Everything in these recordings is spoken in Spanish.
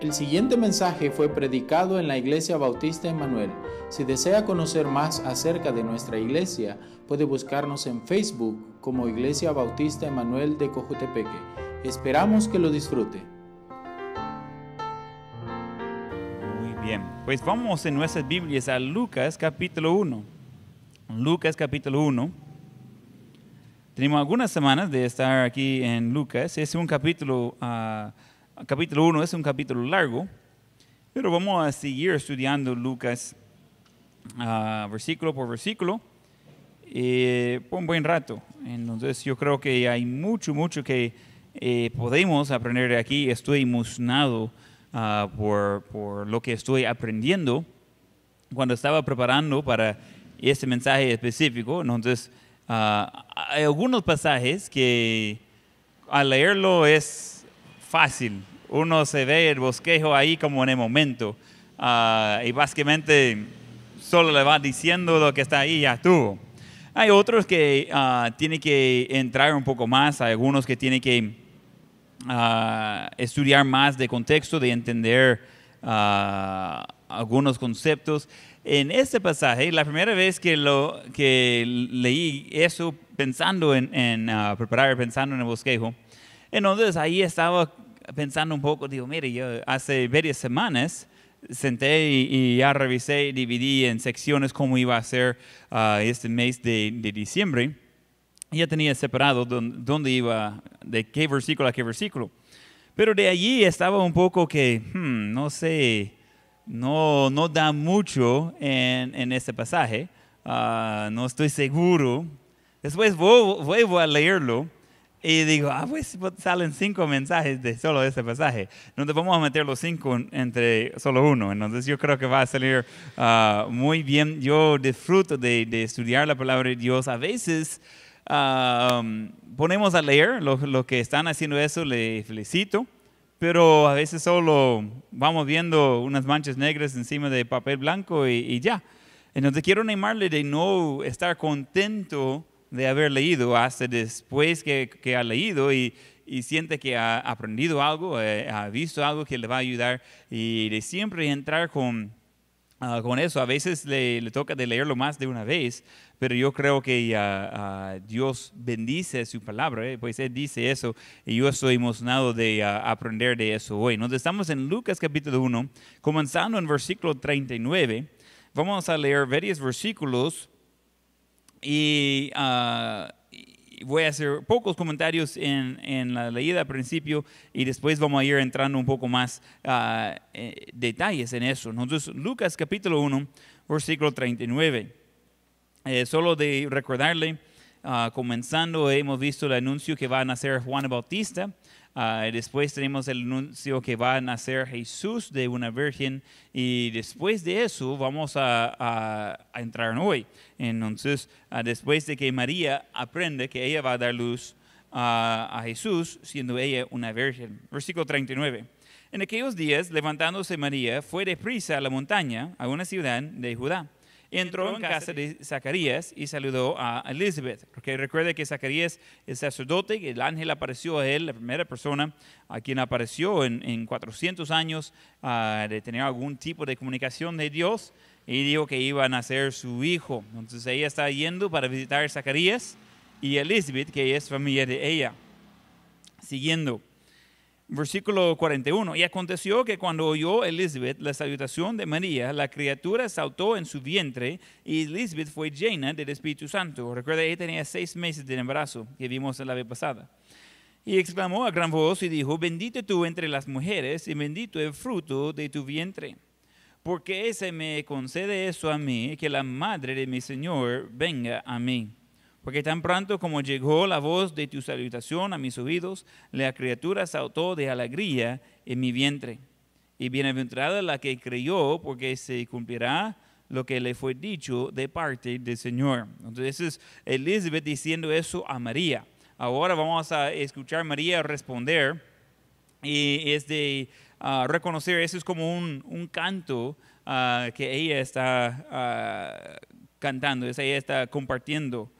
El siguiente mensaje fue predicado en la Iglesia Bautista Emanuel. Si desea conocer más acerca de nuestra iglesia, puede buscarnos en Facebook como Iglesia Bautista Emanuel de Cojutepeque. Esperamos que lo disfrute. Muy bien, pues vamos en nuestras Biblias a Lucas capítulo 1. Lucas capítulo 1. Tenemos algunas semanas de estar aquí en Lucas. Es un capítulo... ah, capítulo 1 es un capítulo largo, pero vamos a seguir estudiando Lucas ah, versículo por versículo eh, por un buen rato. Entonces yo creo que hay mucho, mucho que eh, podemos aprender de aquí. Estoy emocionado ah, por, por lo que estoy aprendiendo cuando estaba preparando para este mensaje específico. Entonces ah, hay algunos pasajes que al leerlo es fácil. Uno se ve el bosquejo ahí como en el momento. ah, y básicamente solo le va diciendo lo que está ahí, ya estuvo. Hay otros que ah, tienen que entrar un poco más, hay algunos que tienen que ah, estudiar más de contexto, de entender algunos conceptos. En este pasaje, la primera vez que, lo, que leí eso pensando en, en, preparar, pensando en el bosquejo, entonces ahí estaba pensando un poco, digo, mire, yo hace varias semanas senté y, y ya revisé y dividí en secciones cómo iba a ser ah, este mes de, de diciembre. Ya tenía separado dónde, iba, de qué versículo a qué versículo. Pero de allí estaba un poco que, hmm, no sé, no, no da mucho en, en este pasaje. Ah, no estoy seguro. Después vuelvo a leerlo y digo, ah, pues salen cinco mensajes de solo ese pasaje. Entonces vamos a meter los cinco entre solo uno. Entonces yo creo que va a salir ah, muy bien. Yo disfruto de, de estudiar la palabra de Dios. A veces ah, ponemos a leer lo, lo que están haciendo eso, le felicito. Pero a veces solo vamos viendo unas manchas negras encima de papel blanco y, y ya. Entonces quiero animarle de no estar contento de haber leído hasta después que, que ha leído y, y, siente que ha aprendido algo, eh, ha visto algo que le va a ayudar y de siempre entrar con, uh, con eso. A veces le, toca de leerlo más de una vez, pero yo creo que uh, Dios bendice su palabra, eh, pues Él dice eso y yo estoy emocionado de aprender de eso hoy. Nos estamos en Lucas capítulo 1, comenzando en versículo 39. Vamos a leer varios versículos y, uh, voy a hacer pocos comentarios en, en, la leída al principio y después vamos a ir entrando un poco más uh, detalles en eso. Entonces, Lucas capítulo 1, versículo 39. Eh, solo de recordarle, uh, comenzando, hemos visto el anuncio que va a nacer Juan Bautista. Uh, después tenemos el anuncio que va a nacer Jesús de una virgen y después de eso vamos a, a, a entrar hoy. Entonces, uh, después de que María aprende que ella va a dar luz a Jesús siendo ella una virgen. Versículo 39. En aquellos días, levantándose María, fue deprisa a la montaña, a una ciudad de Judá entró en casa de Zacarías y saludó a Elizabeth. Porque recuerde que Zacarías es sacerdote, y el ángel apareció a él, la primera persona a quien apareció en, en 400 años uh, de tener algún tipo de comunicación de Dios y dijo que iba a nacer su hijo. Entonces ella está yendo para visitar a Zacarías y Elizabeth, que es familia de ella. Siguiendo. Versículo 41. Y aconteció que cuando oyó Elizabeth la salutación de María, la criatura saltó en su vientre y Elizabeth fue llena del Espíritu Santo. Recuerda, ella tenía seis meses de embarazo, que vimos la vez pasada. Y exclamó a gran voz y dijo, bendito tú entre las mujeres y bendito el fruto de tu vientre. Porque se me concede eso a mí, que la madre de mi Señor venga a mí. Porque tan pronto como llegó la voz de tu salutación a mis oídos, la criatura saltó de alegría en mi vientre. Y bienaventurada la que creyó, porque se cumplirá lo que le fue dicho de parte del Señor. Entonces es Elizabeth diciendo eso a María. Ahora vamos a escuchar a María responder y es de uh, reconocer, eso es como un, un canto uh, que ella está uh, cantando, ella está compartiendo.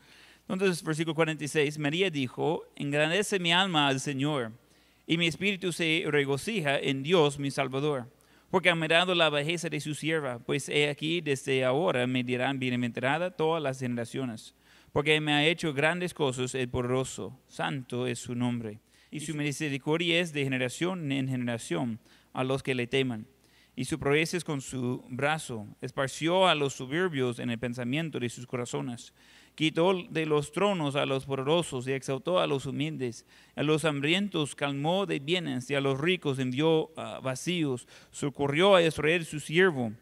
Entonces, versículo 46, María dijo, engrandece mi alma al Señor, y mi espíritu se regocija en Dios mi Salvador, porque ha mirado la bajeza de su sierva, pues he aquí desde ahora me dirán bienaventurada todas las generaciones, porque me ha hecho grandes cosas el poderoso, santo es su nombre, y su misericordia es de generación en generación a los que le teman. Y su proezas con su brazo, esparció a los soberbios en el pensamiento de sus corazones quitó de los tronos a los poderosos y exaltó a los humildes. A los hambrientos calmó de bienes y a los ricos envió ah, vacíos. Socorrió a Israel su siervo,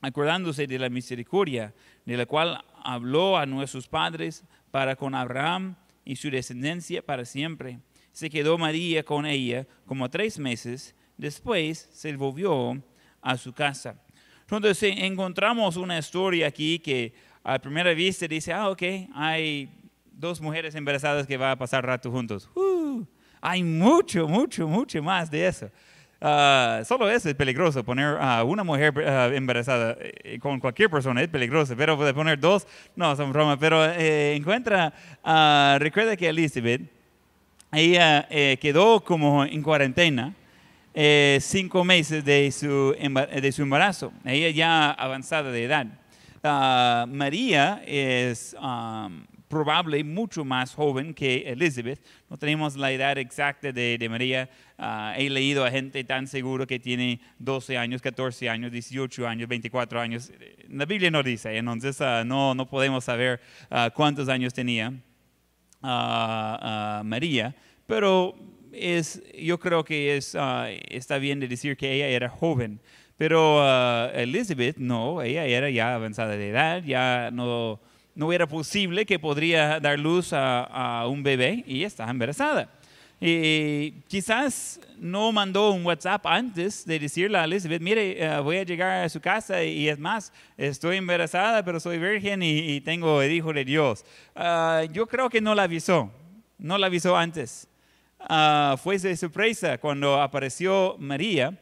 acordándose de la misericordia, de la cual habló a nuestros padres para con Abraham y su descendencia para siempre. Se quedó María con ella como tres meses, después se volvió a su casa. Entonces encontramos una historia aquí que a primera vista dice, ah, ok, hay dos mujeres embarazadas que van a pasar rato juntos. Uh, hay mucho, mucho, mucho más de eso. Uh, solo eso es peligroso, poner a una mujer uh, embarazada eh, con cualquier persona es peligroso, pero poner dos, no, son bromas. Pero eh, encuentra, recuerda que Elizabeth, ella eh, quedó como en cuarentena cinco meses de su, de su embarazo, ella ya avanzada de edad. Ah, María es um, probable mucho más joven que Elizabeth. No tenemos la edad exacta de, María. Ah, he leído a gente tan seguro que tiene 12 años, 14 años, 18 años, 24 años. La Biblia no dice, entonces ah, no, no podemos saber cuántos años tenía María, pero es, yo creo que es, está bien de decir que ella era joven. Pero uh, Elizabeth, no, ella era ya avanzada de edad, ya no, no era posible que podría dar luz a, un bebé y está embarazada. Y quizás no mandó un WhatsApp antes de decirle a Elizabeth, mire, uh, voy a llegar a su casa y, es más, estoy embarazada, pero soy virgen y, tengo el Hijo de Dios. Uh, yo creo que no la avisó, no la avisó antes. fue de sorpresa cuando apareció María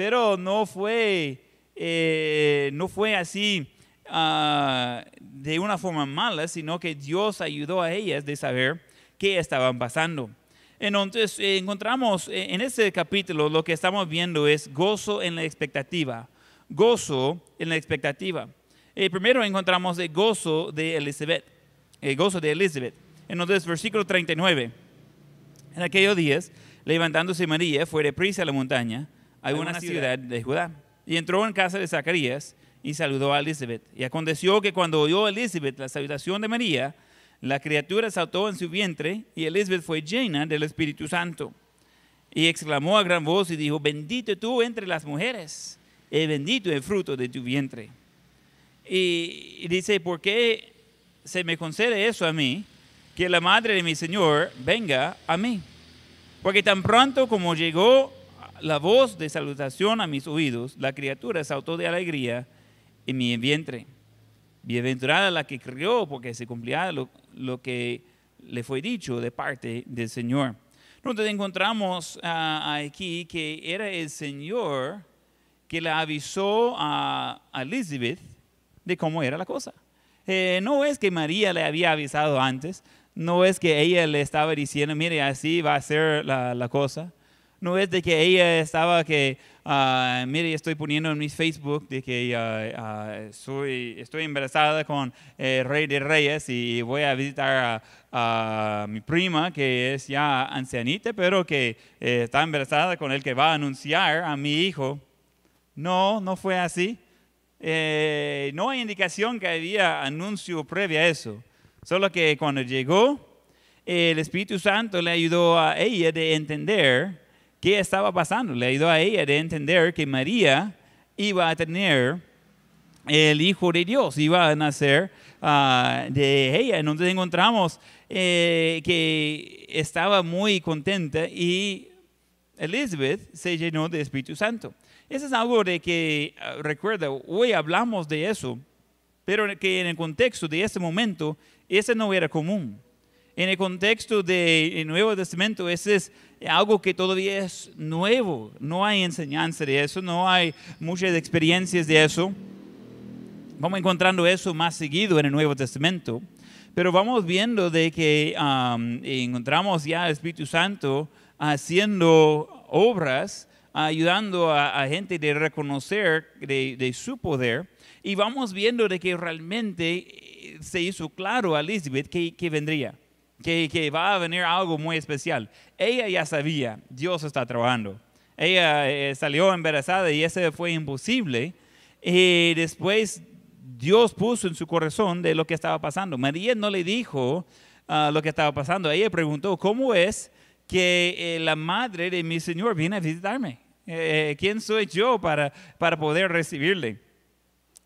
pero no fue, eh, no fue así ah, de una forma mala, sino que Dios ayudó a ellas de saber qué estaban pasando. Entonces, eh, encontramos eh, en este capítulo lo que estamos viendo es gozo en la expectativa. Gozo en la expectativa. primero encontramos el gozo de Elizabeth. El gozo de Elizabeth. Entonces, versículo 39. En aquellos días, levantándose María, fue de prisa a la montaña a una ciudad de Judá. Y entró en casa de Zacarías y saludó a Elizabeth. Y aconteció que cuando oyó Elizabeth la salutación de María, la criatura saltó en su vientre y Elizabeth fue llena del Espíritu Santo. Y exclamó a gran voz y dijo, bendito tú entre las mujeres, y bendito el fruto de tu vientre. Y, dice, ¿por qué se me concede eso a mí? Que la madre de mi Señor venga a mí. Porque tan pronto como llegó la voz de salutación a mis oídos, la criatura saltó de alegría en mi vientre. Bienaventurada la que crió, porque se cumplía lo, que le fue dicho de parte del Señor. Entonces encontramos ah, aquí que era el Señor que le avisó a, Elizabeth de cómo era la cosa. Eh, no es que María le había avisado antes, no es que ella le estaba diciendo, mire, así va a ser la, la cosa no es de que ella estaba que, uh, mire, estoy poniendo en mi Facebook de que uh, soy, estoy embarazada con el rey de reyes y voy a visitar a, mi prima que es ya ancianita, pero que eh, está embarazada con el que va a anunciar a mi hijo. No, no fue así. Eh, no hay indicación que había anuncio previo a eso. Solo que cuando llegó, el Espíritu Santo le ayudó a ella de entender qué estaba pasando. Le ayudó a ella de entender que María iba a tener el Hijo de Dios, iba a nacer ah, de ella. Entonces encontramos eh, que estaba muy contenta y Elizabeth se llenó de Espíritu Santo. Eso es algo de que, ah, recuerda, hoy hablamos de eso, pero que en el contexto de ese momento, ese no era común. En el contexto del Nuevo Testamento, ese es algo que todavía es nuevo. No hay enseñanza de eso, no hay muchas experiencias de eso. Vamos encontrando eso más seguido en el Nuevo Testamento. Pero vamos viendo de que um, encontramos ya el Espíritu Santo haciendo obras, ayudando a, a gente de reconocer de, de su poder. Y vamos viendo de que realmente eh, se hizo claro a Elizabeth que, que vendría, que, que va a venir algo muy especial. Ella ya sabía, Dios está trabajando. Ella eh, salió embarazada y eso fue imposible. Y después Dios puso en su corazón de lo que estaba pasando. María no le dijo ah, lo que estaba pasando. Ella preguntó, ¿cómo es que eh, la madre de mi Señor viene a visitarme? Eh, ¿Quién soy yo para, para poder recibirle?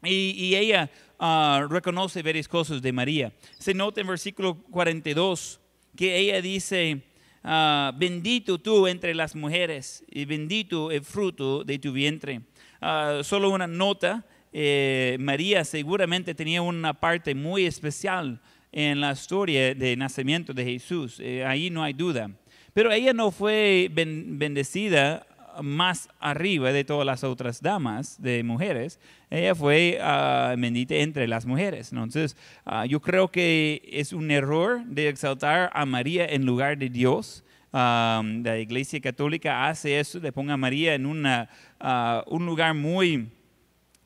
Y, y ella ah, reconoce varias cosas de María. Se nota en versículo 42 que ella dice, ah, bendito tú entre las mujeres y bendito el fruto de tu vientre. Ah, solo una nota, eh, María seguramente tenía una parte muy especial en la historia de nacimiento de Jesús, eh, ahí no hay duda. Pero ella no fue ben- bendecida más arriba de todas las otras damas de mujeres, ella fue ah, bendita entre las mujeres. Entonces, ah, yo creo que es un error de exaltar a María en lugar de Dios. La Iglesia Católica hace eso, le ponga a María en una, ah, un lugar muy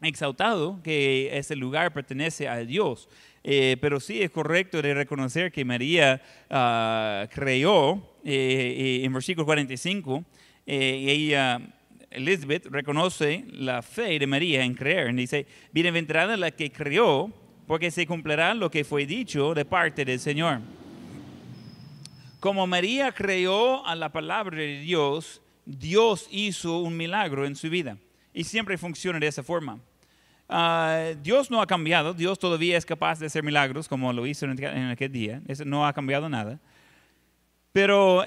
exaltado, que ese lugar pertenece a Dios. Eh, pero sí es correcto de reconocer que María creyó eh, eh, en versículo 45, eh, ella, Elizabeth, reconoce la fe de María en creer. Dice, bienaventurada la que creyó, porque se cumplirá lo que fue dicho de parte del Señor. Como María creyó a la palabra de Dios, Dios hizo un milagro en su vida. Y siempre funciona de esa forma. Ah, Dios no ha cambiado, Dios todavía es capaz de hacer milagros como lo hizo en en aquel día, eso no ha cambiado nada. Pero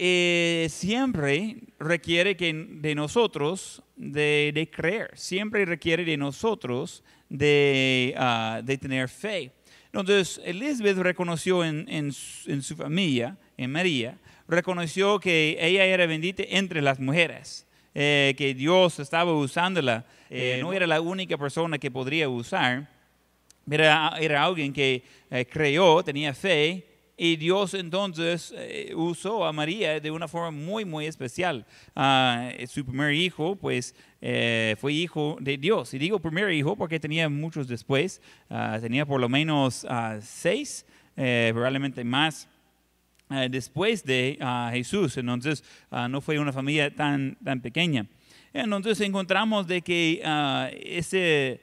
eh, siempre requiere que de nosotros de, de creer, siempre requiere de nosotros de, ah, de tener fe. Entonces, Elizabeth reconoció en, en su- en su familia, en María, reconoció que ella era bendita entre las mujeres, eh, que Dios estaba usándola, eh, no era la única persona que podría usar, era, era alguien que eh, creyó, tenía fe, y Dios entonces eh, usó a María de una forma muy, muy especial. Ah, su primer hijo, pues, eh, fue hijo de Dios. Y digo primer hijo porque tenía muchos después. Ah, tenía por lo menos ah, seis, eh, probablemente más. eh, después de Jesús. Entonces, no fue una familia tan, tan pequeña. Entonces, encontramos de que ese,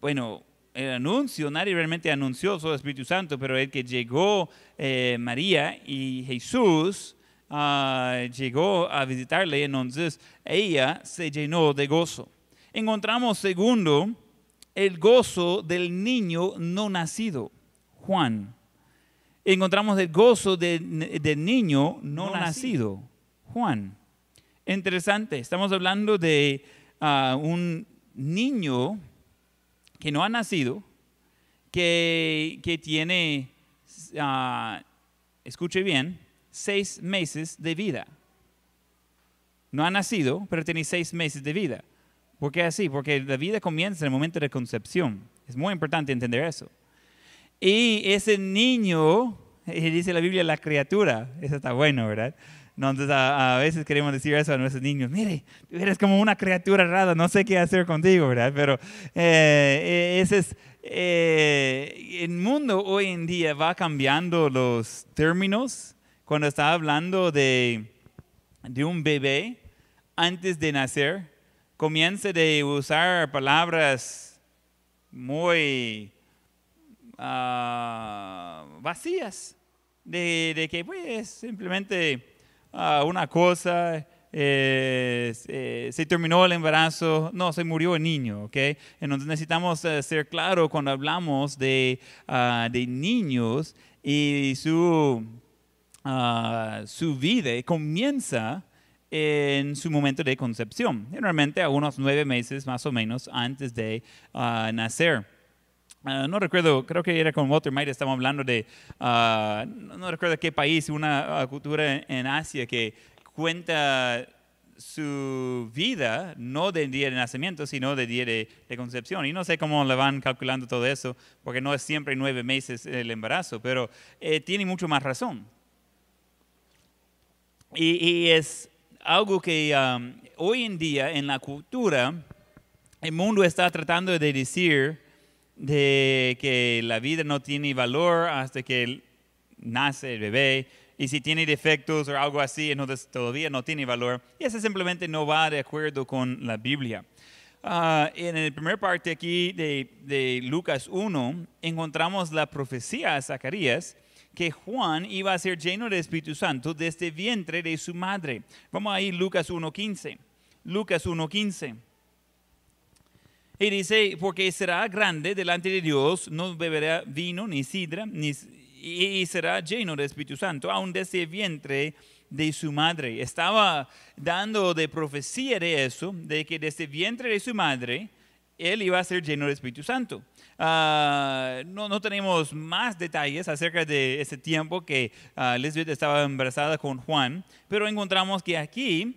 bueno, el anuncio, nadie realmente anunció solo el Espíritu Santo, pero el que llegó eh, María y Jesús ah, llegó a visitarle, entonces ella se llenó de gozo. Encontramos segundo, el gozo del niño no nacido, Juan encontramos el gozo de- del niño no, No nacido, Juan. Interesante, estamos hablando de ah, un niño que no ha nacido, que, que tiene, ah, escuche bien, seis meses de vida. No ha nacido, pero tiene seis meses de vida. ¿Por qué así? Porque la vida comienza en el momento de concepción. Es muy importante entender eso. Y ese niño, dice la Biblia, la criatura, eso está bueno, ¿verdad? Entonces a, a veces queremos decir eso a nuestros niños, mire, eres como una criatura rara, no sé qué hacer contigo, ¿verdad? Pero eh, ese es, eh, el mundo hoy en día va cambiando los términos cuando está hablando de, de un bebé antes de nacer, comienza de usar palabras muy ah, vacías, de, de que pues simplemente una cosa, eh, se- se terminó el embarazo, no, se murió el niño, ¿ok? Entonces necesitamos eh, ser claros cuando hablamos de, ah, de niños y su, ah, su vida comienza en su momento de concepción, generalmente a unos nueve meses más o menos antes de ah, nacer. Ah, no recuerdo, creo que era con Walter Maida, estamos hablando de, ah, no, recuerdo qué país, una ah, cultura en, Asia que cuenta su vida, no del día de nacimiento, sino del día de, concepción. Y no sé cómo le van calculando todo eso, porque no es siempre nueve meses el embarazo, pero eh, tiene mucho más razón. Y, es algo que hoy en día en la cultura el mundo está tratando de decir de que la vida no tiene valor hasta que nace el bebé y si tiene defectos o algo así, entonces todavía no tiene valor. Y eso simplemente no va de acuerdo con la Biblia. Ah, en la primera parte aquí de, de, Lucas 1 encontramos la profecía a Zacarías que Juan iba a ser lleno del Espíritu Santo desde el vientre de su madre. Vamos a ir Lucas 1.15. Lucas 1.15. Y dice, porque será grande delante de Dios, no beberá vino ni sidra, ni, y, será lleno del Espíritu Santo, aún desde el vientre de su madre. Estaba dando de profecía de eso, de que desde el vientre de su madre, él iba a ser lleno del Espíritu Santo. Uh, no, no, tenemos más detalles acerca de ese tiempo que uh, Elizabeth estaba embarazada con Juan, pero encontramos que aquí,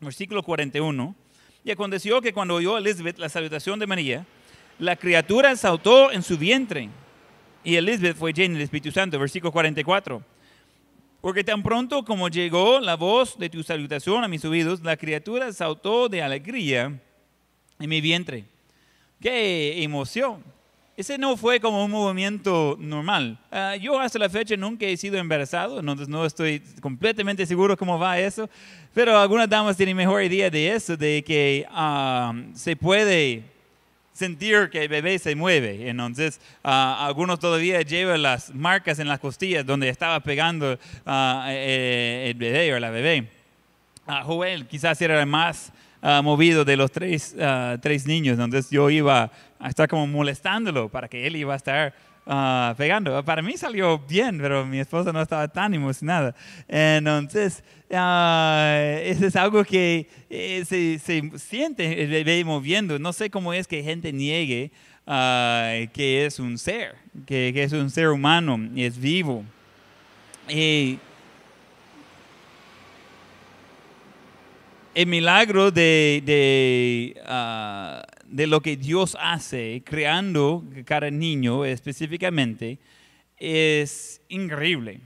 versículo 41, y aconteció que cuando oyó Elizabeth la salutación de María, la criatura saltó en su vientre. Y Elizabeth fue llena del Espíritu Santo. Versículo 44. Porque tan pronto como llegó la voz de tu salutación a mis oídos, la criatura saltó de alegría en mi vientre. ¡Qué emoción! Ese no fue como un movimiento normal. Ah, yo hasta la fecha nunca he sido embarazado, entonces no estoy completamente seguro cómo va eso, pero algunas damas tienen mejor idea de eso, de que ah, se puede sentir que el bebé se mueve. Entonces, ah, algunos todavía llevan las marcas en las costillas donde estaba pegando eh, el bebé o la bebé. Joel quizás era el más movido de los tres, tres niños, entonces yo iba a estar como molestándolo para que él iba a estar uh, pegando. Para mí salió bien, pero mi esposa no estaba tan emocionada. Entonces, uh, eso es algo que eh, se, se, siente el bebé moviendo. No sé cómo es que gente niegue uh, que es un ser, que, que, es un ser humano y es vivo. Y el milagro de, de de lo que Dios hace creando cada niño específicamente es increíble.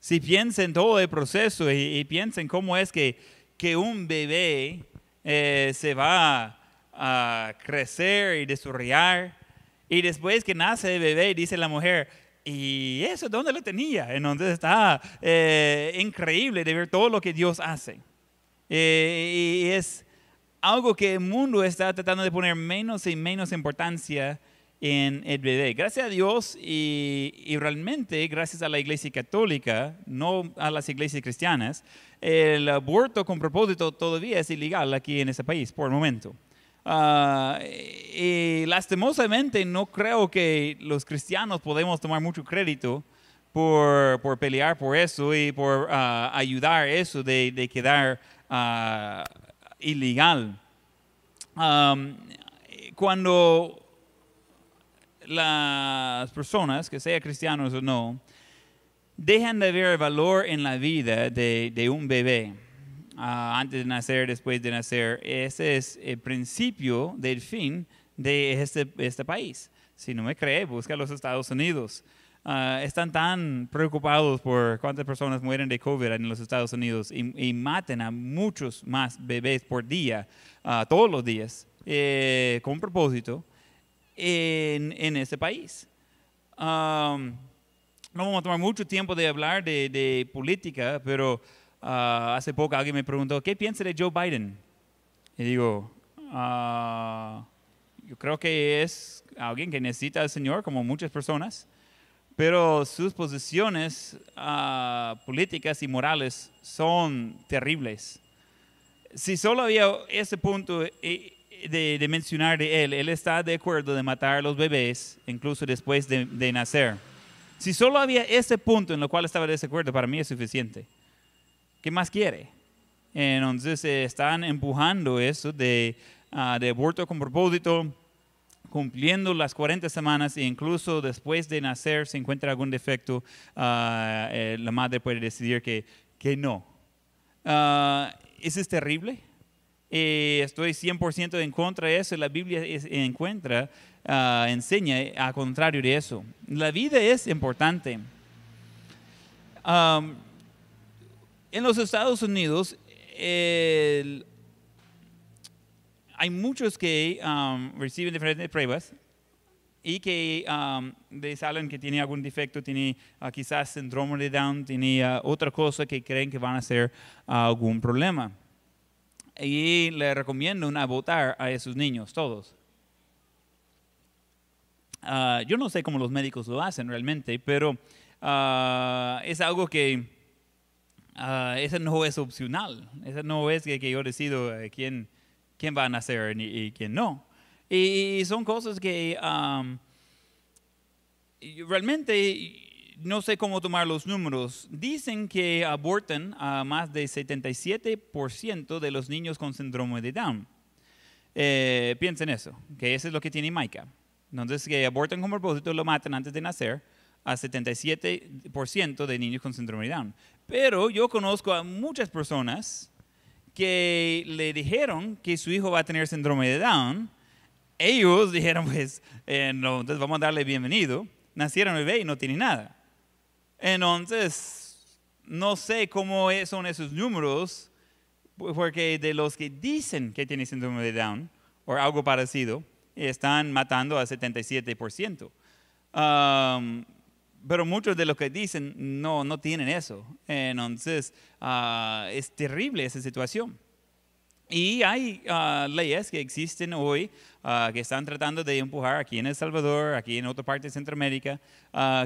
Si piensen todo el proceso y, piensen cómo es que, que un bebé eh, se va a crecer y desarrollar y después que nace el bebé dice la mujer, ¿y eso dónde lo tenía? Entonces está eh, increíble de ver todo lo que Dios hace. Eh, y es algo que el mundo está tratando de poner menos y menos importancia en el bebé. Gracias a Dios y, realmente gracias a la Iglesia Católica, no a las iglesias cristianas, el aborto con propósito todavía es ilegal aquí en ese país por el momento. Ah, y lastimosamente no creo que los cristianos podemos tomar mucho crédito por, por pelear por eso y por uh, ayudar eso de, quedar uh, ilegal. cuando las personas, que sean cristianos o no, dejan de ver el valor en la vida de, un bebé, ah, antes de nacer, después de nacer, ese es el principio del fin de este, este país. Si no me cree, busca los Estados Unidos. Ah, están tan preocupados por cuántas personas mueren de COVID en los Estados Unidos y, maten a muchos más bebés por día, uh, todos los días, eh, con propósito, en, en este país. no vamos a tomar mucho tiempo de hablar de, de política, pero uh, hace poco alguien me preguntó, ¿qué piensa de Joe Biden? Y digo, yo creo que es alguien que necesita al Señor, como muchas personas pero sus posiciones ah, políticas y morales son terribles. Si solo había ese punto eh, de, mencionar de él, él está de acuerdo de matar a los bebés, incluso después de, nacer. Si solo había ese punto en el cual estaba de acuerdo, para mí es suficiente. ¿Qué más quiere? Entonces eh, están empujando eso de, uh, de aborto con propósito, cumpliendo las 40 semanas e incluso después de nacer se encuentra algún defecto, ah, eh, la madre puede decidir que, que no. Uh, eso es terrible. Eh, estoy 100% en contra de eso. La Biblia encuentra, ah, enseña a contrario de eso. La vida es importante. en los Estados Unidos el- hay muchos que um, reciben diferentes pruebas y que um, salen que tiene algún defecto, tiene ah, quizás síndrome de Down, tiene ah, otra cosa que creen que van a ser ah, algún problema. Y le recomiendo a votar a esos niños, todos. Yo no sé cómo los médicos lo hacen realmente, pero es algo que eso no es opcional. Eso no es que, que yo decido eh, quién, quién va a nacer ni- y, quién no. Y, son cosas que y realmente no sé cómo tomar los números. Dicen que abortan a más de 77% de los niños con síndrome de Down. Eh, piensen eso, que eso es lo que tiene Maika. Entonces, que abortan con propósito, lo matan antes de nacer a 77% de niños con síndrome de Down. Pero yo conozco a muchas personas que le dijeron que su hijo va a tener síndrome de Down. Ellos dijeron, pues, eh, no, entonces vamos a darle bienvenido. Nacieron bebé y no tiene nada. Entonces, no sé cómo es- son esos números, porque de los que dicen que tienen síndrome de Down o algo parecido, están matando a 77%. Um, pero muchos de los que dicen no, no tienen eso. Entonces, ah, es terrible esa situación. Y hay ah, leyes que existen hoy ah, que están tratando de empujar aquí en El Salvador, aquí en otra parte de Centroamérica,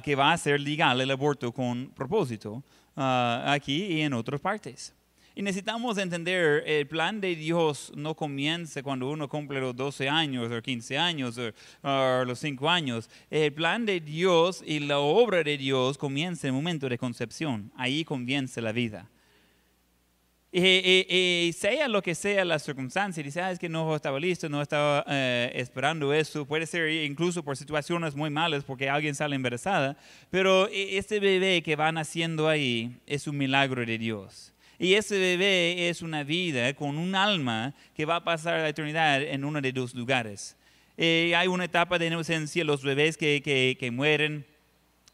que va a ser legal el aborto con propósito aquí y en otras partes. Y necesitamos entender, el plan de Dios no comienza cuando uno cumple los 12 años o 15 años o, o los 5 años. El plan de Dios y la obra de Dios comienza en el momento de concepción. Ahí comienza la vida. Y, y- y sea lo que sea la circunstancia, dice, ah, es que no estaba listo, no estaba eh, esperando eso, puede ser incluso por situaciones muy malas porque alguien sale embarazada, pero e- este bebé que va naciendo ahí es un milagro de Dios. Y ese bebé es una vida con un alma que va a pasar la eternidad en uno de dos lugares. Eh, hay una etapa de inocencia, los bebés que, que- que mueren,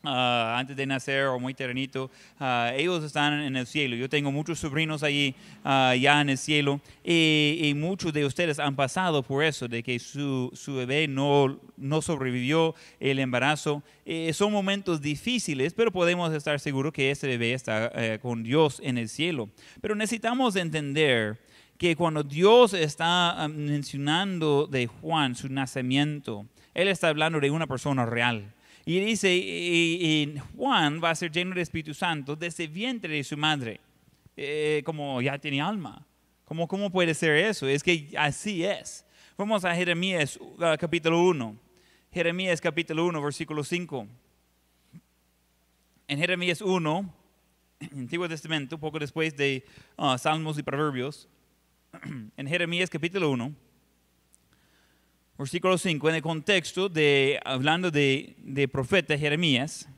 ah, antes de nacer o muy ternito, ah, ellos están en el cielo. Yo tengo muchos sobrinos allí ah, ya en el cielo y, y muchos de ustedes han pasado por eso, de que su, su bebé no, no sobrevivió el embarazo. Eh, son momentos difíciles, pero podemos estar seguros que ese bebé está eh, con Dios en el cielo. Pero necesitamos entender que cuando Dios está mencionando de Juan su nacimiento, Él está hablando de una persona real. Y dice, y, y Juan va a ser lleno del Espíritu Santo desde el vientre de su madre, Eh, como ya tiene alma. ¿Cómo, ¿Cómo puede ser eso? Es que así es. Vamos a Jeremías uh, capítulo 1. Jeremías capítulo 1, versículo 5. En Jeremías 1, Antiguo Testamento, poco después de uh, Salmos y Proverbios, en Jeremías capítulo 1, versículo 5, en el contexto de, hablando de, de profeta Jeremías,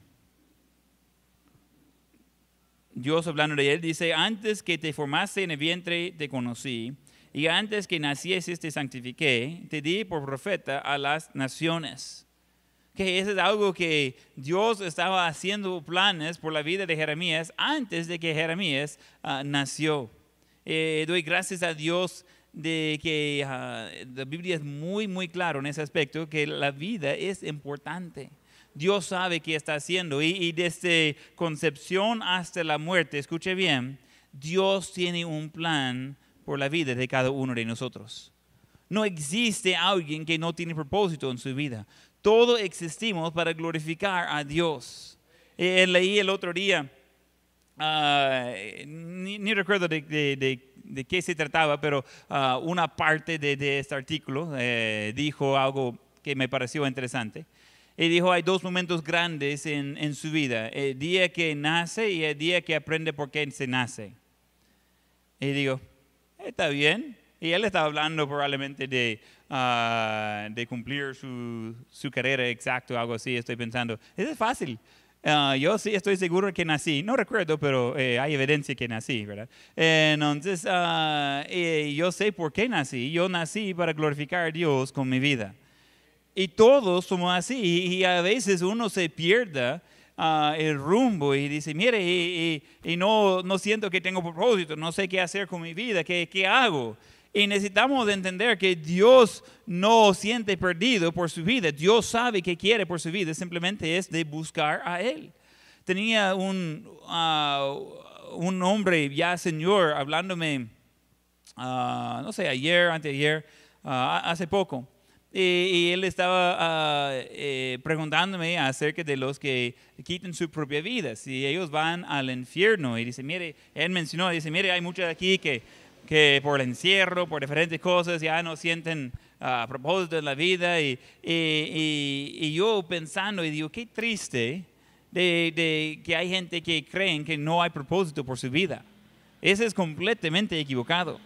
Dios hablando de él, dice, antes que te formase en el vientre te conocí, y antes que nacieses te santifiqué, te di por profeta a las naciones. Que eso es algo que Dios estaba haciendo planes por la vida de Jeremías antes de que Jeremías ah, nació. Eh, doy gracias a Dios de que ah, la Biblia es muy, muy claro en ese aspecto, que la vida es importante. Dios sabe qué está haciendo y, y desde concepción hasta la muerte, escuche bien, Dios tiene un plan por la vida de cada uno de nosotros. No existe alguien que no tiene propósito en su vida. Todos existimos para glorificar a Dios. Eh, leí el otro día, ah, ni, ni recuerdo de, de- de- de qué se trataba, pero ah, una parte de, este artículo eh, dijo algo que me pareció interesante. Y dijo, hay dos momentos grandes en, en su vida, el día que nace y el día que aprende por qué se nace. Y digo, está bien. Y él estaba hablando probablemente de, ah, de cumplir su, su carrera exacto, algo así. Estoy pensando, es fácil. Ah, yo sí estoy seguro que nací. No recuerdo, pero eh, hay evidencia que nací, ¿verdad? Entonces, ah, eh, yo sé por qué nací. Yo nací para glorificar a Dios con mi vida. Y todos somos así. Y, y a veces uno se pierde ah, el rumbo y dice, mire, y, y- y no, no siento que tengo propósito, no sé qué hacer con mi vida, qué, qué hago. Y necesitamos de entender que Dios no siente perdido por su vida. Dios sabe qué quiere por su vida. Simplemente es de buscar a Él. Tenía un, ah, un hombre ya señor hablándome, ah, no sé, ayer, anteayer, ah, hace poco. Y, y él estaba eh, preguntándome acerca de los que quiten su propia vida, si ellos van al infierno. Y dice, mire, él mencionó, dice, mire, hay muchos aquí que, que por el encierro, por diferentes cosas, ya no sienten ah, propósito en la vida. Y, y- y- y yo pensando, y digo, qué triste de, de que hay gente que creen que no hay propósito por su vida. Ese es completamente equivocado.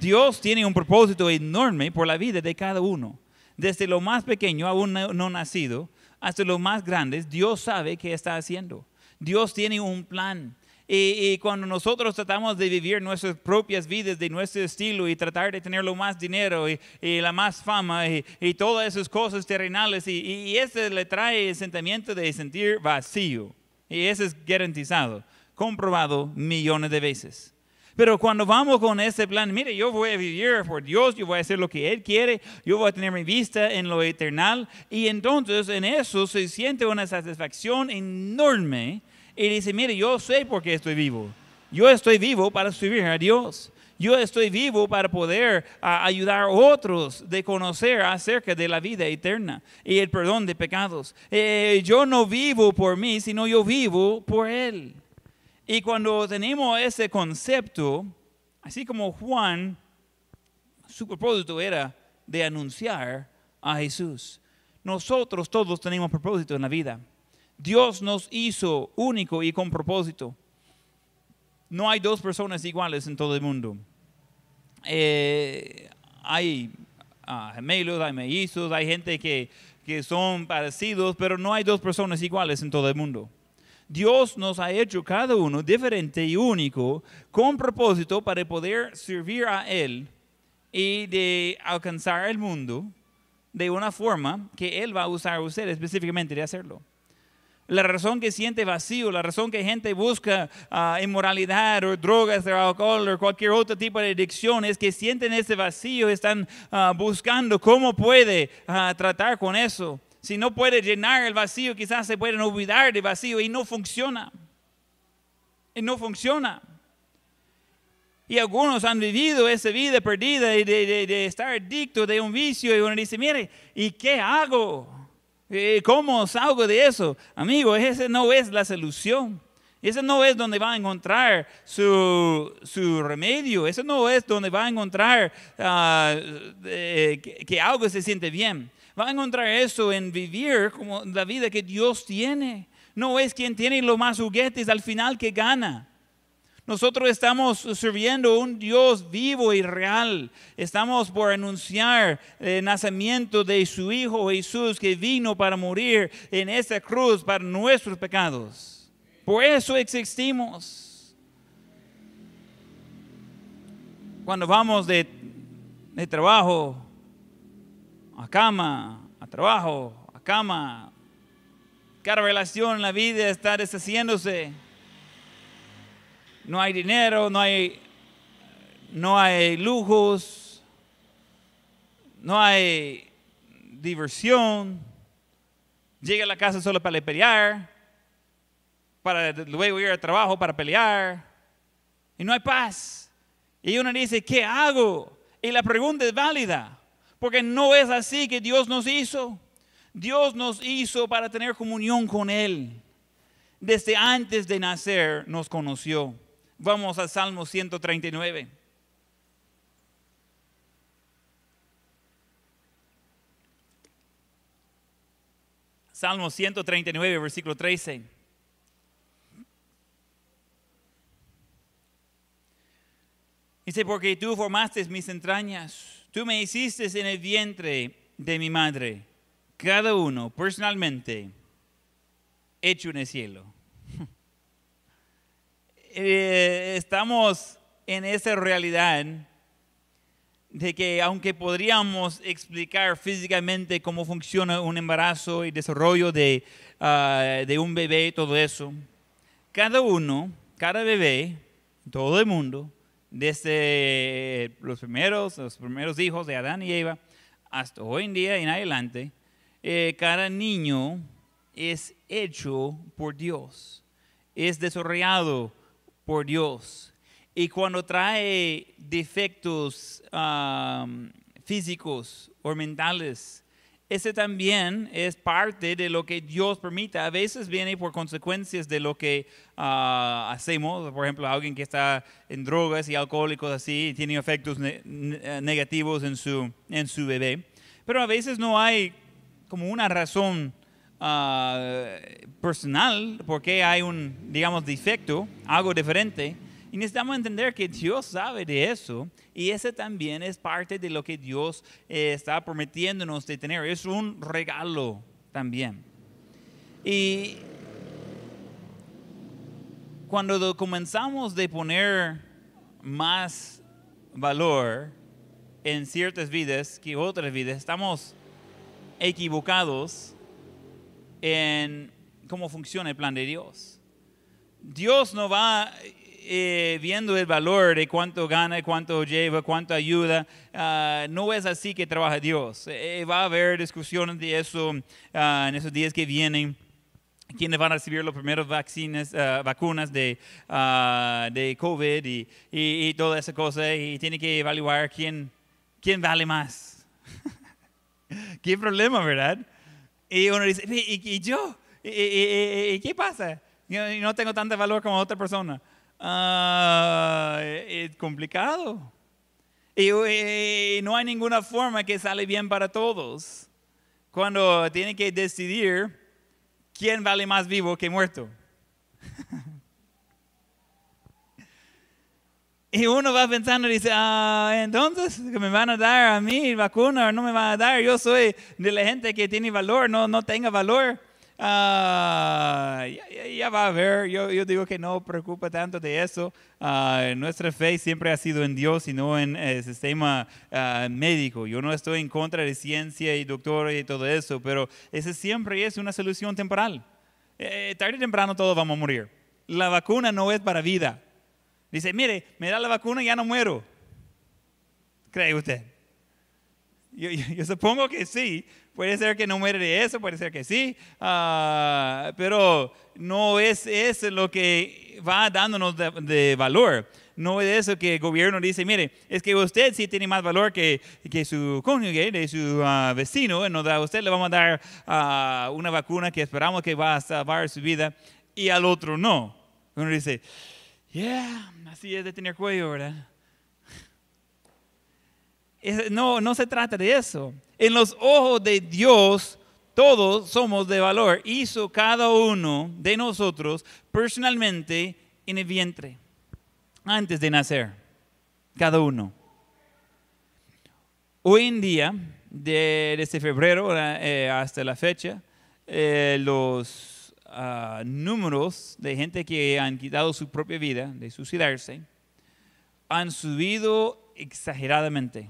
Dios tiene un propósito enorme por la vida de cada uno. Desde lo más pequeño, aún no nacido, hasta lo más grandes, Dios sabe qué está haciendo. Dios tiene un plan. Y, y cuando nosotros tratamos de vivir nuestras propias vidas de nuestro estilo y tratar de tener lo más dinero y, y la más fama y, y todas esas cosas terrenales, y, ese le trae el sentimiento de sentir vacío. Y eso es garantizado, comprobado millones de veces. Pero cuando vamos con ese plan, mire, yo voy a vivir por Dios, yo voy a hacer lo que Él quiere, yo voy a tener mi vista en lo eternal, y entonces en eso se siente una satisfacción enorme y dice, mire, yo sé por qué estoy vivo. Yo estoy vivo para servir a Dios. Yo estoy vivo para poder ah, ayudar a otros de conocer acerca de la vida eterna y el perdón de pecados. Eh, yo no vivo por mí, sino yo vivo por Él. Y cuando tenemos ese concepto, así como Juan, su propósito era de anunciar a Jesús. Nosotros todos tenemos propósito en la vida. Dios nos hizo único y con propósito. No hay dos personas iguales en todo el mundo. Eh, hay ah, gemelos, hay mellizos, hay gente que, que son parecidos, pero no hay dos personas iguales en todo el mundo. Dios nos ha hecho cada uno diferente y único con propósito para poder servir a Él y de alcanzar el mundo de una forma que Él va a usar a usted específicamente de hacerlo. La razón que siente vacío, la razón que gente busca ah, inmoralidad o drogas o alcohol o cualquier otro tipo de adicción es que sienten ese vacío, están ah, buscando cómo puede ah, tratar con eso. Si no puede llenar el vacío, quizás se pueden olvidar del vacío y no funciona. Y no funciona. Y algunos han vivido esa vida perdida de, estar adicto de un vicio y uno dice, mire, ¿y qué hago? Eh, ¿Cómo salgo de eso? Amigo, esa no es la solución. Ese no es donde va a encontrar su, su remedio. Eso no es donde va a encontrar ah, eh, que, que algo se siente bien. Va a encontrar eso en vivir como la vida que Dios tiene. No es quien tiene los más juguetes al final que gana. Nosotros estamos sirviendo a un Dios vivo y real. Estamos por anunciar el nacimiento de su Hijo Jesús que vino para morir en esa cruz para nuestros pecados. Por eso existimos. Cuando vamos de, de trabajo a cama, a trabajo, a cama, cada relación en la vida está deshaciéndose no hay dinero, no hay, no hay lujos, no hay diversión. Llega a la casa solo para pelear, para luego ir al trabajo para pelear, y no hay paz. Y uno dice, ¿qué hago? Y la pregunta es válida, porque no es así que Dios nos hizo. Dios nos hizo para tener comunión con Él. Desde antes de nacer nos conoció. Vamos al Salmo 139. Salmo 139, versículo 13. Dice, porque tú formaste mis entrañas, tú me hiciste en el vientre de mi madre, cada uno personalmente hecho en el cielo. Eh, estamos en esa realidad de que aunque podríamos explicar físicamente cómo funciona un embarazo y desarrollo de, ah, de un bebé y todo eso, cada uno, cada bebé, todo el mundo, desde los primeros, los primeros hijos de Adán y Eva hasta hoy en día en adelante, eh, cada niño es hecho por Dios, es desarrollado por Dios. Y cuando trae defectos um, físicos o mentales, ese también es parte de lo que Dios permite. A veces viene por consecuencias de lo que uh, hacemos. Por ejemplo, alguien que está en drogas y alcohólicos así, tiene efectos ne- negativos en su, en su bebé. Pero a veces no hay como una razón ah, personal porque hay un, digamos, defecto, algo diferente. Y necesitamos entender que Dios sabe de eso y ese también es parte de lo que Dios eh, está prometiéndonos de tener. Es un regalo también. Y cuando do- comenzamos de poner más valor en ciertas vidas que otras vidas, estamos equivocados en cómo funciona el plan de Dios. Dios no va eh, viendo el valor de cuánto gana, cuánto lleva, cuánto ayuda. Ah, no es así que trabaja Dios. Eh, va a haber discusiones de eso ah, en esos días que vienen. Quiénes van a recibir los primeros vaccines, ah, vacunas de, de COVID y, y, y toda esa cosa. Y tiene que evaluar quién, quién vale más. qué problema, ¿verdad? Y uno dice, ¿y, yo? ¿Y, y- qué pasa? Yo no tengo tanto valor como otra persona. Ah, es complicado. Y, y no hay ninguna forma que sale bien para todos cuando tienen que decidir quién vale más vivo que muerto. Y uno va pensando y dice, ah, entonces, ¿que me van a dar a mí vacuna o no me van a dar? Yo soy de la gente que tiene valor, no, no tenga valor. Ah, ya, ya- va a ver, yo, yo digo que no preocupa tanto de eso. Ah, nuestra fe siempre ha sido en Dios y no en el sistema ah, médico. Yo no estoy en contra de ciencia y doctor y todo eso, pero ese siempre es una solución temporal. Eh, tarde o temprano todos vamos a morir. La vacuna no es para vida. Dice, mire, me da la vacuna y ya no muero. ¿Cree usted? Yo, yo- supongo que sí. Puede ser que no muere de eso, puede ser que sí. ah, pero no es eso lo que va dándonos de, de valor. No es eso que el gobierno dice, mire, es que usted sí tiene más valor que, que su cónyuge, de su ah, vecino. Nos da- a usted le vamos a dar ah, una vacuna que esperamos que va a salvar su vida y al otro no. Uno dice, yeah, así es de tener cuello, ¿verdad? No, no se trata de eso. En los ojos de Dios, todos somos de valor. Hizo cada uno de nosotros personalmente en el vientre, antes de nacer. Cada uno. Hoy en día, de- desde febrero eh, hasta la fecha, eh, los ah, números de gente que han quitado su propia vida, de suicidarse, han subido exageradamente.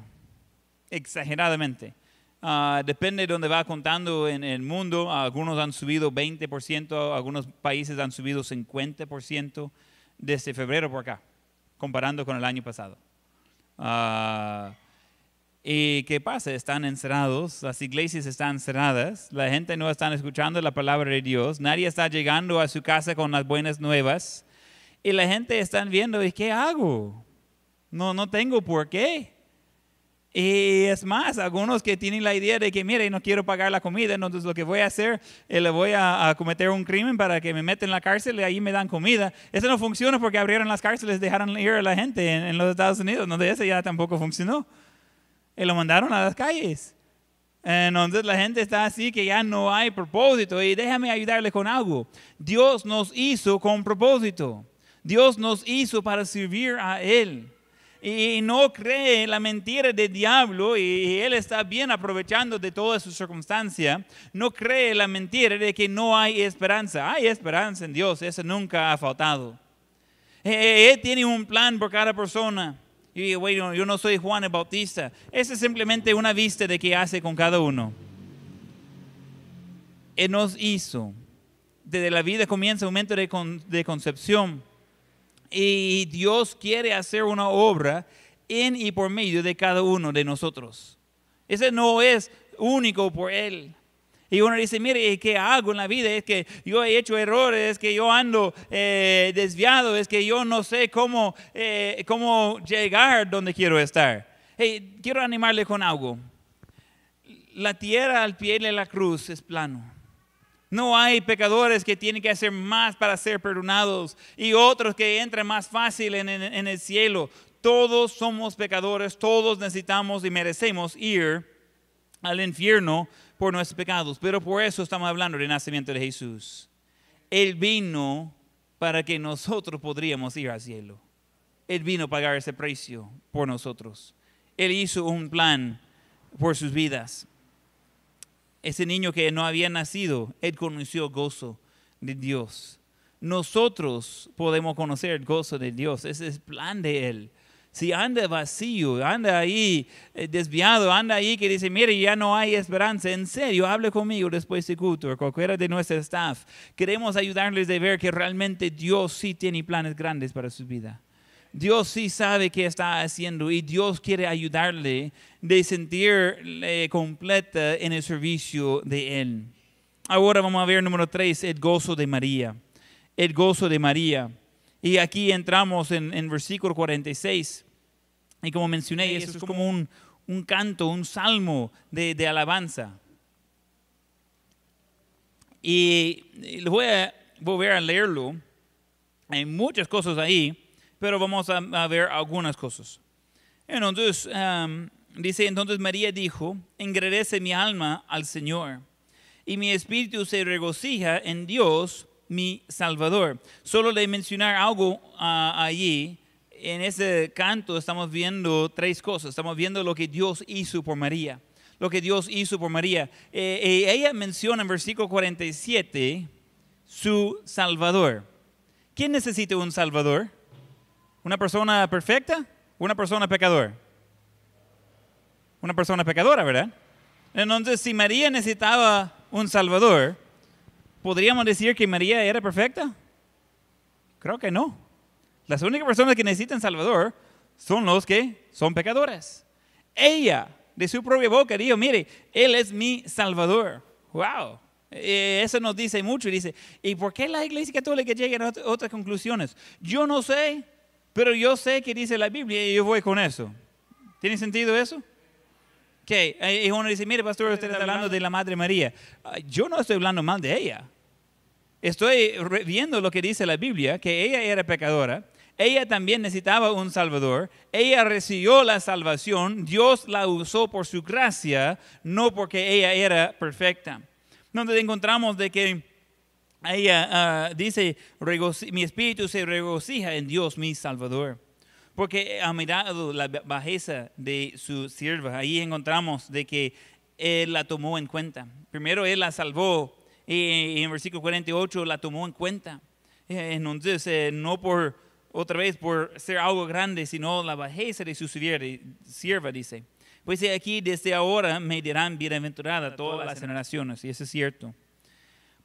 Exageradamente. Ah, depende de dónde va contando en el mundo. Algunos han subido 20%, algunos países han subido 50% desde febrero por acá, comparando con el año pasado. Ah, ¿Y qué pasa? Están encerrados, las iglesias están cerradas, la gente no está escuchando la palabra de Dios, nadie está llegando a su casa con las buenas nuevas y la gente está viendo, ¿y qué hago? No, no tengo por qué. Y es más, algunos que tienen la idea de que, mire, no quiero pagar la comida, entonces lo que voy a hacer, es le voy a, a cometer un crimen para que me metan en la cárcel y ahí me dan comida. Eso no funciona porque abrieron las cárceles, dejaron ir a la gente en, en los Estados Unidos, donde eso ya tampoco funcionó. Y lo mandaron a las calles. Entonces la gente está así que ya no hay propósito. Y déjame ayudarle con algo. Dios nos hizo con propósito. Dios nos hizo para servir a Él. Y no cree la mentira del diablo y él está bien aprovechando de toda su circunstancia. No cree la mentira de que no hay esperanza. Hay esperanza en Dios, eso nunca ha faltado. Eh, Él tiene un plan por cada persona. Y digo, bueno, yo no soy Juan el Bautista. Esa es simplemente una vista de qué hace con cada uno. Él nos hizo. Desde la vida comienza un momento de, con- de concepción. Y Dios quiere hacer una obra en y por medio de cada uno de nosotros. Ese no es único por Él. Y uno dice, mire, ¿qué hago en la vida? Es que yo he hecho errores, es que yo ando eh, desviado, es que yo no sé cómo, eh, cómo llegar donde quiero estar. Hey, quiero animarle con algo. La tierra al pie de la cruz es plano. No hay pecadores que tienen que hacer más para ser perdonados y otros que entran más fácil en, en- en el cielo. Todos somos pecadores, todos necesitamos y merecemos ir al infierno por nuestros pecados. Pero por eso estamos hablando del nacimiento de Jesús. Él vino para que nosotros podríamos ir al cielo. Él vino a pagar ese precio por nosotros. Él hizo un plan por sus vidas. Ese niño que no había nacido, él conoció gozo de Dios. Nosotros podemos conocer el gozo de Dios. Ese es el plan de Él. Si anda vacío, anda ahí eh, desviado, anda ahí que dice, mire, ya no hay esperanza, en serio, hable conmigo después de culto cualquiera de nuestro staff. Queremos ayudarles a ver que realmente Dios sí tiene planes grandes para su vida. Dios sí sabe qué está haciendo y Dios quiere ayudarle de sentirle completa en el servicio de Él. Ahora vamos a ver número tres, el gozo de María. El gozo de María. Y aquí entramos en, en versículo 46. Y como mencioné, eso es como un, un canto, un salmo de, de alabanza. Y y voy a volver a leerlo. Hay muchas cosas ahí, pero vamos a, a ver algunas cosas. Entonces, am, dice, entonces María dijo, engrandece mi alma al Señor, y mi espíritu se regocija en Dios, mi Salvador. Solo de mencionar algo ah, allí, en ese canto estamos viendo tres cosas. Estamos viendo lo que Dios hizo por María. Lo que Dios hizo por María. Eh, eh, ella menciona en versículo 47 su Salvador. ¿Quién necesita un Salvador? ¿Una persona perfecta? ¿Una persona pecador? Una persona pecadora, ¿verdad? Entonces, si María necesitaba un Salvador, ¿podríamos decir que María era perfecta? Creo que no. Las únicas personas que necesitan Salvador son los que son pecadores. Ella, de su propia boca, dijo, mire, Él es mi Salvador. ¡Wow! Eh, Eso nos dice mucho. Dice, ¿y por qué la iglesia católica llega a ot- otras conclusiones? Yo no sé, pero yo sé que dice la Biblia y yo voy con eso. ¿Tiene sentido eso? Que y uno dice, mire, pastor, usted está hablando de la Madre María. Ah, Yo no estoy hablando mal de ella. Estoy viendo lo que dice la Biblia, que ella era pecadora. Ella también necesitaba un Salvador. Ella recibió la salvación. Dios la usó por su gracia, no porque ella era perfecta. Donde encontramos de que ella ah, dice, "Regoci- mi espíritu se regocija en Dios, mi Salvador. Porque ha mirado la bajeza de su sierva. Ahí encontramos de que Él la tomó en cuenta. Primero Él la salvó y en versículo 48 la tomó en cuenta. Eh, Entonces, eh, no por, otra vez, por ser algo grande, sino la bajeza de su sierva, dice. Pues aquí, desde ahora me dirán bienaventurada todas las generaciones, y eso es cierto.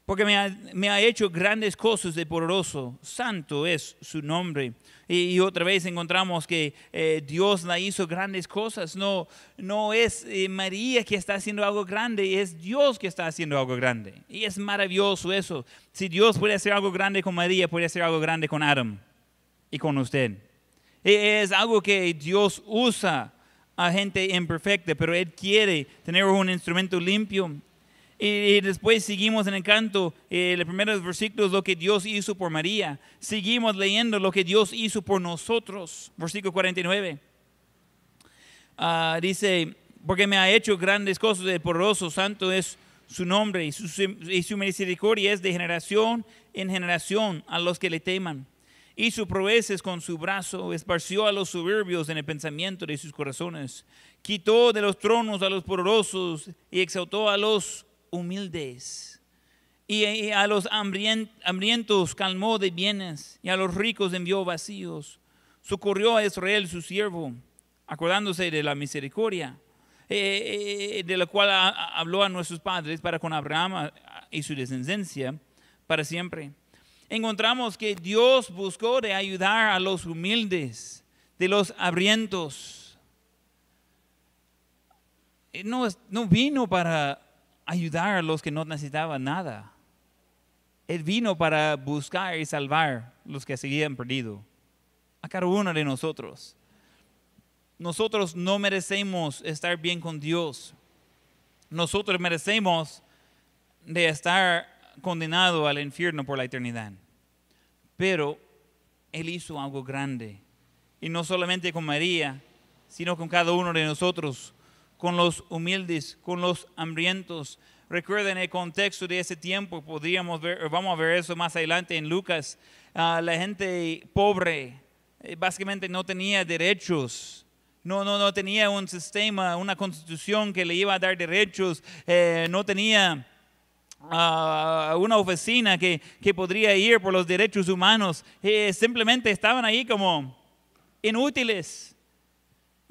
Porque me ha, hecho grandes cosas de poderoso, santo es su nombre. Y, y otra vez encontramos que eh, Dios la hizo grandes cosas. No, no es eh, María que está haciendo algo grande, es Dios que está haciendo algo grande. Y es maravilloso eso. Si Dios puede hacer algo grande con María, puede hacer algo grande con Adam y con usted. E- Es algo que Dios usa a gente imperfecta, pero Él quiere tener un instrumento limpio. Y, y después seguimos en el canto, eh, los primeros versículos, lo que Dios hizo por María. Seguimos leyendo lo que Dios hizo por nosotros. Versículo 49. Ah, dice, porque me ha hecho grandes cosas, el poderoso santo es su nombre y su, y su misericordia es de generación en generación a los que le teman. Y su proezas con su brazo esparció a los soberbios en el pensamiento de sus corazones. Quitó de los tronos a los poderosos y exaltó a los humildes. Y a los hambrien- hambrientos calmó de bienes y a los ricos envió vacíos. socorrió a Israel, su siervo, acordándose de la misericordia, eh, eh, de la cual habló a nuestros padres para con Abraham y su descendencia para siempre. Encontramos que Dios buscó de ayudar a los humildes, de los hambrientos. Eh, No, no vino para ayudar a los que no necesitaban nada. Él vino para buscar y salvar los que seguían perdidos. A cada uno de nosotros. Nosotros no merecemos estar bien con Dios. Nosotros merecemos de estar condenado al infierno por la eternidad. Pero Él hizo algo grande. Y no solamente con María, sino con cada uno de nosotros, con los humildes, con los hambrientos. Recuerden el contexto de ese tiempo, podríamos ver, vamos a ver eso más adelante en Lucas. Ah, la gente pobre eh, básicamente no tenía derechos. No, no, no tenía un sistema, una constitución que le iba a dar derechos. eh, no tenía a una oficina que, que podría ir por los derechos humanos. Eh, simplemente estaban ahí como inútiles.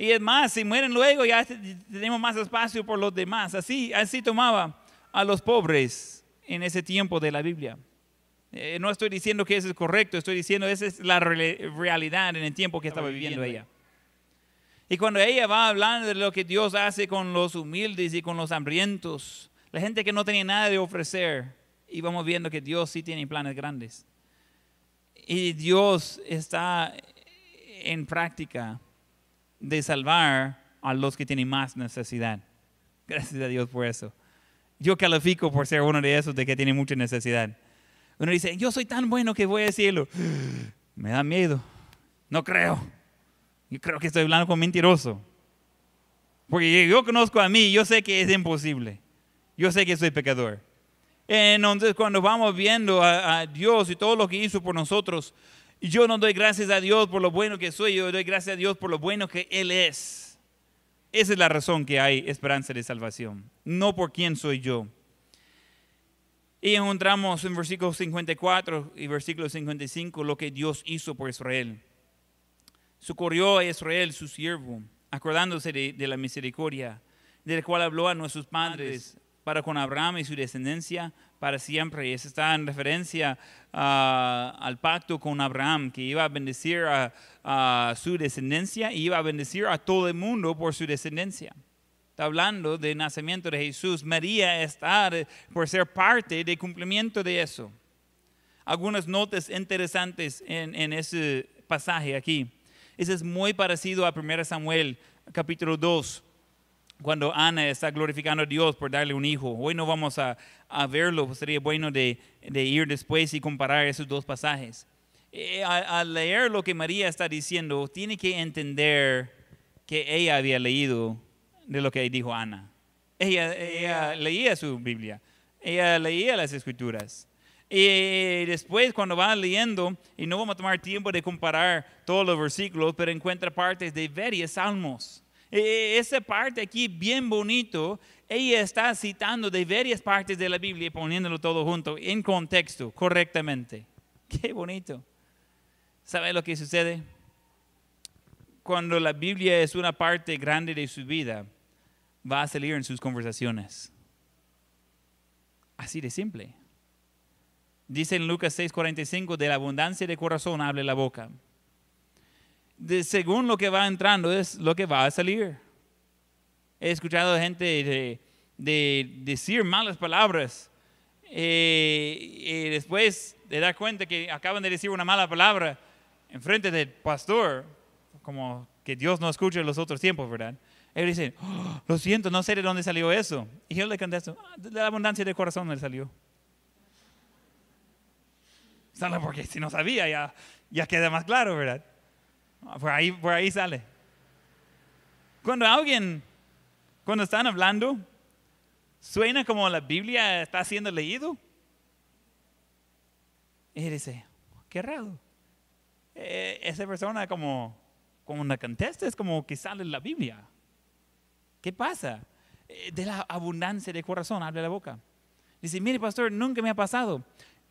Y es más, si mueren luego ya te- tenemos más espacio por los demás. Así, así tomaba a los pobres en ese tiempo de la Biblia. Eh, no estoy diciendo que eso es correcto, estoy diciendo esa es la realidad en el tiempo que estaba viviendo ella. Y cuando ella va hablando de lo que Dios hace con los humildes y con los hambrientos, la gente que no tenía nada de ofrecer, y vamos viendo que Dios sí tiene planes grandes. Y Dios está en práctica de salvar a los que tienen más necesidad. Gracias a Dios por eso. Yo califico por ser uno de esos de que tiene mucha necesidad. Uno dice, yo soy tan bueno que voy al cielo. Me da miedo. No creo. Yo creo que estoy hablando con mentiroso. Porque yo conozco a mí, yo sé que es imposible. Yo sé que soy pecador. Entonces, cuando vamos viendo a, a Dios y todo lo que hizo por nosotros, yo no doy gracias a Dios por lo bueno que soy, yo doy gracias a Dios por lo bueno que Él es. Esa es la razón que hay esperanza de salvación, no por quién soy yo. Y encontramos en versículo 54 y versículo 55 lo que Dios hizo por Israel. Socorrió a Israel, su siervo, acordándose de, de la misericordia, del cual habló a nuestros padres para con Abraham y su descendencia para siempre. Y eso está en referencia ah, al pacto con Abraham, que iba a bendecir a, su descendencia y iba a bendecir a todo el mundo por su descendencia. Está hablando del nacimiento de Jesús. María está por ser parte del cumplimiento de eso. Algunas notas interesantes en, en ese pasaje aquí. Ese es muy parecido a 1 Samuel capítulo 2, cuando Ana está glorificando a Dios por darle un hijo. Hoy no vamos a, a verlo, pues sería bueno de, de ir después y comparar esos dos pasajes. Eh, al, leer lo que María está diciendo, tiene que entender que ella había leído de lo que dijo Ana. Ella, ella leía su Biblia, ella leía las escrituras. Y después cuando va leyendo, y no vamos a tomar tiempo de comparar todos los versículos, pero encuentra partes de varios salmos. E- Esa parte aquí, bien bonito, ella está citando de varias partes de la Biblia y poniéndolo todo junto en contexto, correctamente. Qué bonito. ¿Sabe lo que sucede? Cuando la Biblia es una parte grande de su vida, va a salir en sus conversaciones. Así de simple. Dice en Lucas 6:45, de la abundancia de corazón hable la boca. De, según lo que va entrando es lo que va a salir. He escuchado gente de, de decir malas palabras eh, y después de dar cuenta que acaban de decir una mala palabra en frente del pastor, como que Dios no escucha los otros tiempos, ¿verdad? Él dice, "Oh, lo siento, no sé de dónde salió eso. Y yo le contesto, "Ah, de la abundancia del corazón le salió. Sale porque si no sabía ya, ya queda más claro, ¿verdad? Por ahí, por ahí sale. Cuando alguien, cuando están hablando, suena como la Biblia está siendo leído. Y dice, qué raro. Eh, esa persona como, como una contesta es como que sale la Biblia. ¿Qué pasa? Eh, de la abundancia de corazón, habla la boca. Dice, mire pastor, nunca me ha pasado.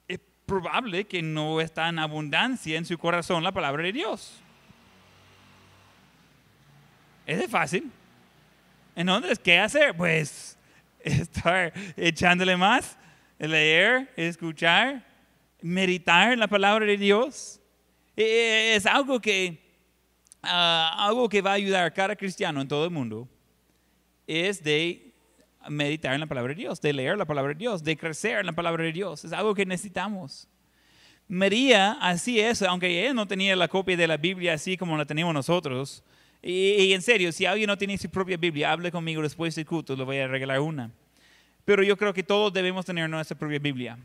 Es probable que no está en abundancia en su corazón la palabra de Dios. Es fácil. Entonces, ¿qué hacer? Pues estar echándole más, leer, escuchar, meditar en la palabra de Dios. E, e, es algo que, ah, algo que va a ayudar a cada cristiano en todo el mundo. Es de meditar en la palabra de Dios, de leer la palabra de Dios, de crecer en la palabra de Dios. Es algo que necesitamos. María así es, aunque ella no tenía la copia de la Biblia así como la tenemos nosotros, y, en serio, si alguien no tiene su propia Biblia, hable conmigo después del culto, le voy a regalar una. Pero yo creo que todos debemos tener nuestra propia Biblia.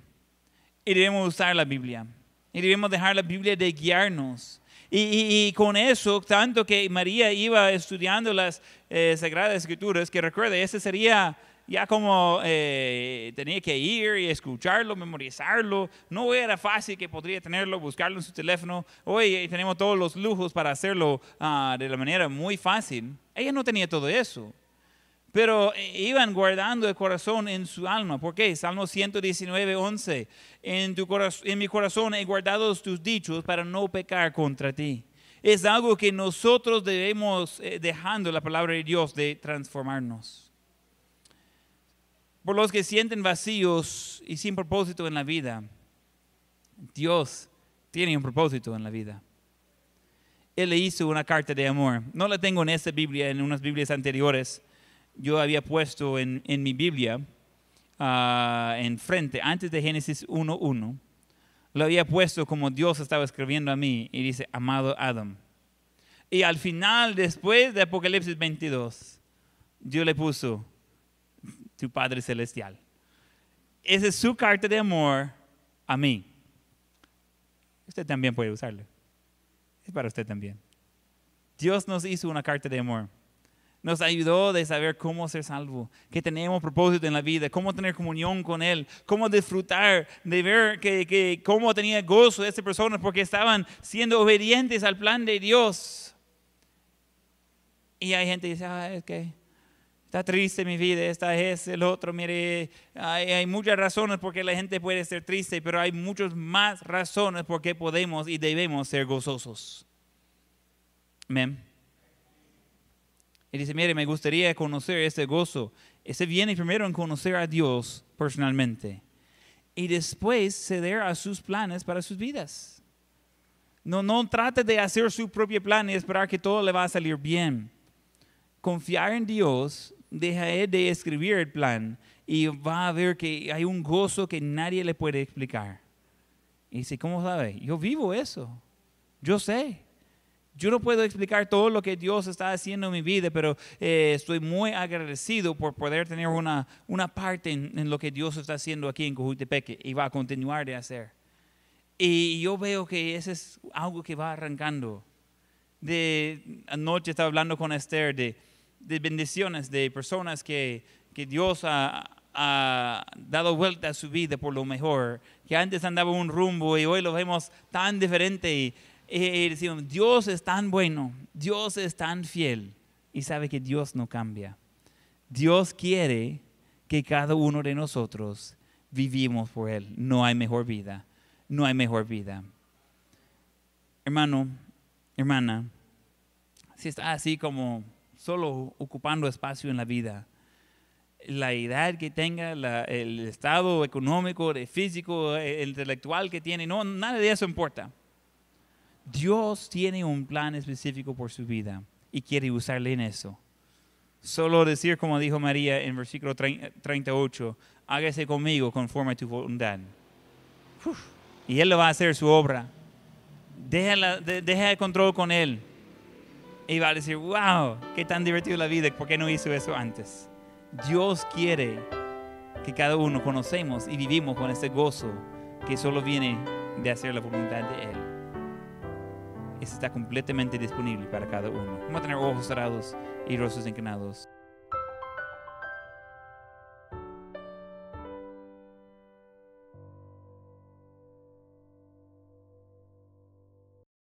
Y debemos usar la Biblia. Y debemos dejar la Biblia de guiarnos. Y, con eso, tanto que María iba estudiando las eh, Sagradas Escrituras, que recuerde, ese sería ya como eh, tenía que ir y escucharlo, memorizarlo. No era fácil que podría tenerlo, buscarlo en su teléfono. Hoy tenemos todos los lujos para hacerlo ah, de la manera muy fácil. Ella no tenía todo eso. Pero eh, iban guardando el corazón en su alma. ¿Por qué? Salmo 119, 11. En, tu en mi corazón he guardado tus dichos para no pecar contra ti. Es algo que nosotros debemos, eh, dejando la palabra de Dios, de transformarnos por los que sienten vacíos y sin propósito en la vida. Dios tiene un propósito en la vida. Él le hizo una carta de amor. No la tengo en esta Biblia, en unas Biblias anteriores. Yo había puesto en, mi Biblia, uh, en frente, antes de Génesis 1.1, lo había puesto como Dios estaba escribiendo a mí y dice, amado Adam. Y al final, después de Apocalipsis 22, Dios le puso, tu Padre Celestial. Esa es su carta de amor a mí. Usted también puede usarlo. Es para usted también. Dios nos hizo una carta de amor. Nos ayudó de saber cómo ser salvo, que tenemos propósito en la vida, cómo tener comunión con Él, cómo disfrutar de ver que, que cómo tenía gozo de estas personas porque estaban siendo obedientes al plan de Dios. Y hay gente que dice, ah, es que está triste mi vida, esta es el otro. Mire, hay, muchas razones por qué la gente puede ser triste, pero hay muchas más razones por qué podemos y debemos ser gozosos. Amén. Y dice, mire, me gustaría conocer ese gozo. Ese viene primero en conocer a Dios personalmente y después ceder a sus planes para sus vidas. No, no trate de hacer su propio plan y esperar que todo le va a salir bien. Confiar en Dios deja de escribir el plan y va a ver que hay un gozo que nadie le puede explicar. Y dice, ¿cómo sabe? Yo vivo eso. Yo sé. Yo no puedo explicar todo lo que Dios está haciendo en mi vida, pero eh, estoy muy agradecido por poder tener una, una parte en, lo que Dios está haciendo aquí en Cojutepeque y va a continuar de hacer. Y yo veo que ese es algo que va arrancando. De anoche estaba hablando con Esther de, de bendiciones de personas que, que Dios ha, dado vuelta a su vida por lo mejor, que antes andaba un rumbo y hoy lo vemos tan diferente y, decimos, Dios es tan bueno, Dios es tan fiel y sabe que Dios no cambia. Dios quiere que cada uno de nosotros vivimos por Él. No hay mejor vida, no hay mejor vida. Hermano, hermana, si está así como solo ocupando espacio en la vida. La edad que tenga, el estado económico, físico, el intelectual que tiene, no, nada de eso importa. Dios tiene un plan específico por su vida y quiere usarle en eso. Solo decir, como dijo María en versículo 38, hágase conmigo conforme a tu voluntad. y Él lo va a hacer su obra. Deja, deja el control con Él y va a decir, wow, qué tan divertido la vida, ¿por qué no hizo eso antes? Dios quiere que cada uno conocemos y vivimos con ese gozo que solo viene de hacer la voluntad de Él. Eso está completamente disponible para cada uno. Vamos a tener ojos cerrados y rostros inclinados.